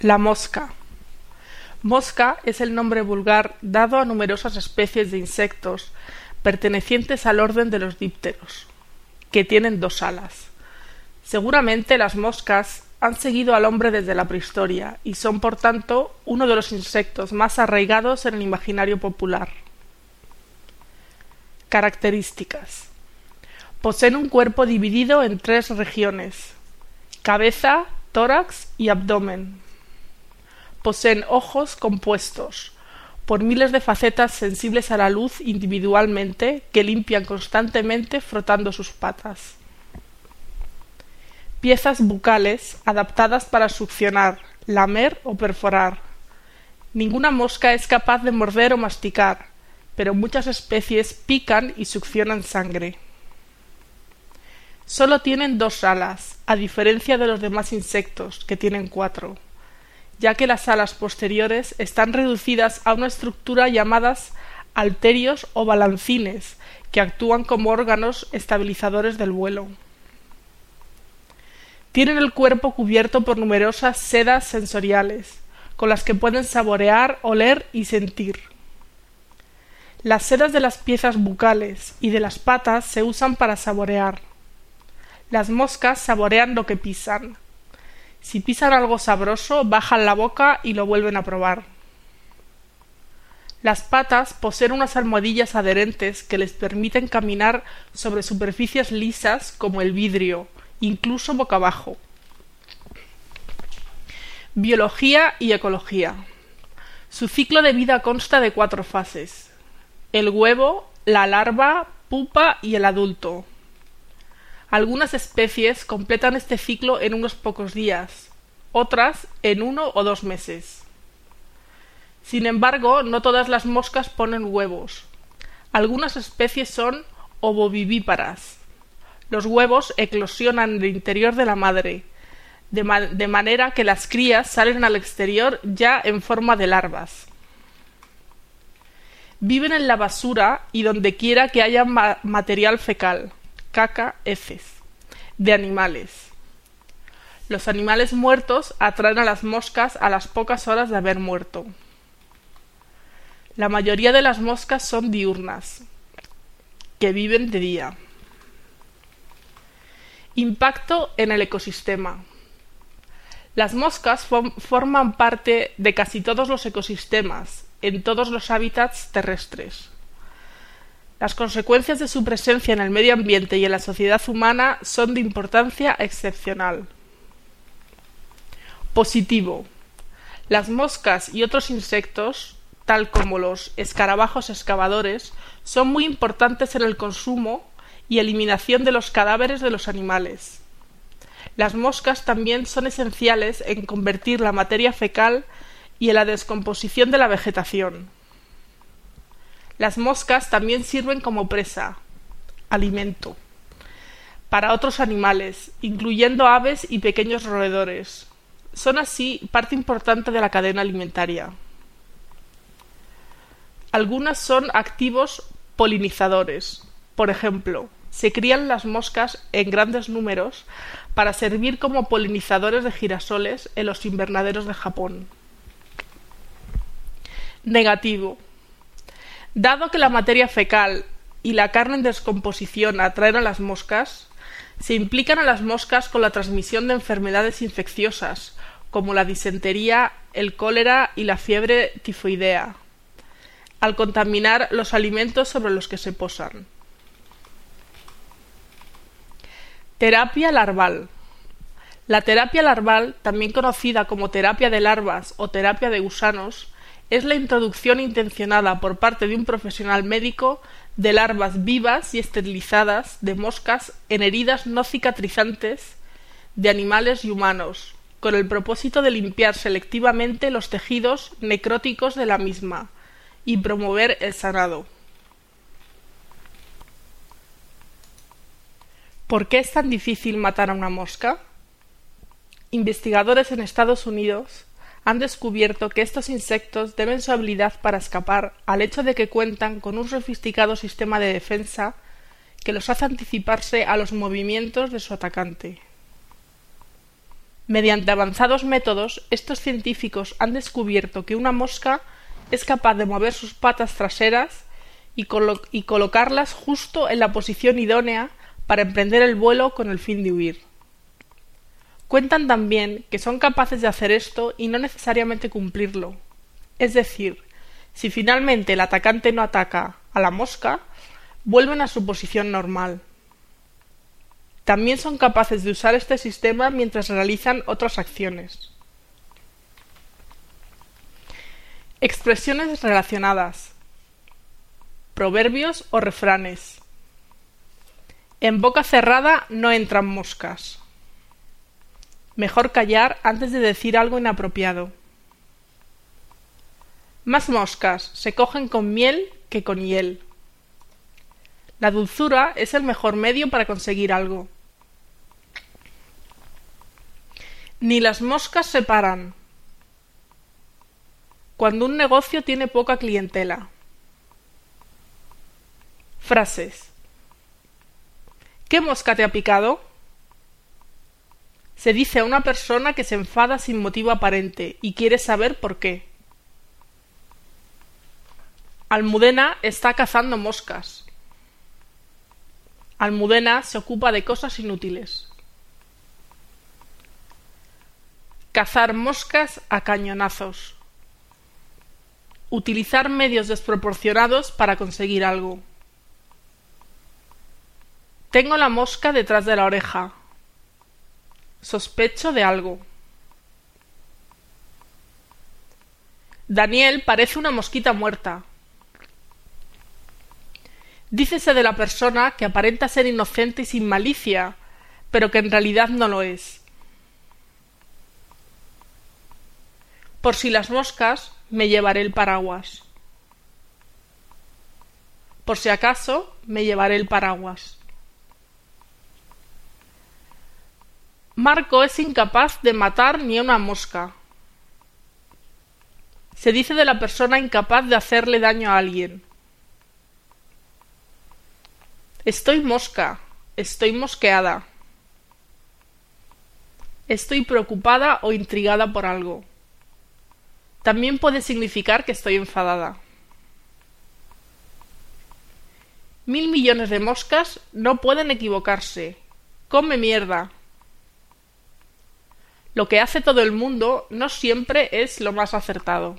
La mosca. Mosca es el nombre vulgar dado a numerosas especies de insectos pertenecientes al orden de los dípteros, que tienen dos alas. Seguramente las moscas han seguido al hombre desde la prehistoria y son, por tanto, uno de los insectos más arraigados en el imaginario popular. Características. Poseen un cuerpo dividido en tres regiones cabeza, tórax y abdomen poseen ojos compuestos por miles de facetas sensibles a la luz individualmente que limpian constantemente frotando sus patas. Piezas bucales adaptadas para succionar, lamer o perforar. Ninguna mosca es capaz de morder o masticar, pero muchas especies pican y succionan sangre. Solo tienen dos alas, a diferencia de los demás insectos, que tienen cuatro ya que las alas posteriores están reducidas a una estructura llamadas alterios o balancines, que actúan como órganos estabilizadores del vuelo. Tienen el cuerpo cubierto por numerosas sedas sensoriales, con las que pueden saborear, oler y sentir. Las sedas de las piezas bucales y de las patas se usan para saborear. Las moscas saborean lo que pisan, si pisan algo sabroso, bajan la boca y lo vuelven a probar. Las patas poseen unas almohadillas adherentes que les permiten caminar sobre superficies lisas como el vidrio, incluso boca abajo. Biología y ecología. Su ciclo de vida consta de cuatro fases. El huevo, la larva, pupa y el adulto. Algunas especies completan este ciclo en unos pocos días, otras en uno o dos meses. Sin embargo, no todas las moscas ponen huevos. Algunas especies son ovovivíparas. Los huevos eclosionan en el interior de la madre, de, manera que las crías salen al exterior ya en forma de larvas. Viven en la basura y donde quiera que haya material fecal caca, heces, de animales. Los animales muertos atraen a las moscas a las pocas horas de haber muerto. La mayoría de las moscas son diurnas, que viven de día. Impacto en el ecosistema. Las moscas forman parte de casi todos los ecosistemas, en todos los hábitats terrestres. Las consecuencias de su presencia en el medio ambiente y en la sociedad humana son de importancia excepcional. Positivo. Las moscas y otros insectos, tal como los escarabajos excavadores, son muy importantes en el consumo y eliminación de los cadáveres de los animales. Las moscas también son esenciales en convertir la materia fecal y en la descomposición de la vegetación. Las moscas también sirven como presa, alimento, para otros animales, incluyendo aves y pequeños roedores. Son así parte importante de la cadena alimentaria. Algunas son activos polinizadores. Por ejemplo, se crían las moscas en grandes números para servir como polinizadores de girasoles en los invernaderos de Japón. Negativo. Dado que la materia fecal y la carne en descomposición atraen a las moscas, se implican a las moscas con la transmisión de enfermedades infecciosas, como la disentería, el cólera y la fiebre tifoidea, al contaminar los alimentos sobre los que se posan. Terapia larval. La terapia larval, también conocida como terapia de larvas o terapia de gusanos, es la introducción intencionada por parte de un profesional médico de larvas vivas y esterilizadas de moscas en heridas no cicatrizantes de animales y humanos, con el propósito de limpiar selectivamente los tejidos necróticos de la misma y promover el sanado. ¿Por qué es tan difícil matar a una mosca? Investigadores en Estados Unidos han descubierto que estos insectos deben su habilidad para escapar al hecho de que cuentan con un sofisticado sistema de defensa que los hace anticiparse a los movimientos de su atacante. Mediante avanzados métodos, estos científicos han descubierto que una mosca es capaz de mover sus patas traseras y, y, colocarlas justo en la posición idónea para emprender el vuelo con el fin de huir. Cuentan también que son capaces de hacer esto y no necesariamente cumplirlo. Es decir, si finalmente el atacante no ataca a la mosca, vuelven a su posición normal. También son capaces de usar este sistema mientras realizan otras acciones. Expresiones relacionadas. Proverbios o refranes. En boca cerrada no entran moscas. Mejor callar antes de decir algo inapropiado. Más moscas se cogen con miel que con hiel. La dulzura es el mejor medio para conseguir algo. Ni las moscas se paran. Cuando un negocio tiene poca clientela. Frases. ¿Qué mosca te ha picado? Se dice a una persona que se enfada sin motivo aparente y quiere saber por qué. Almudena está cazando moscas. Almudena se ocupa de cosas inútiles. Cazar moscas a cañonazos. Utilizar medios desproporcionados para conseguir algo. Tengo la mosca detrás de la oreja. Sospecho de algo. Daniel parece una mosquita muerta. Dícese de la persona que aparenta ser inocente y sin malicia, pero que en realidad no lo es. Por si las moscas, me llevaré el paraguas. Por si acaso, me llevaré el paraguas. Marco es incapaz de matar ni una mosca. Se dice de la persona incapaz de hacerle daño a alguien. Estoy mosca, estoy mosqueada. Estoy preocupada o intrigada por algo. También puede significar que estoy enfadada. Mil millones de moscas no pueden equivocarse. Come mierda. Lo que hace todo el mundo no siempre es lo más acertado.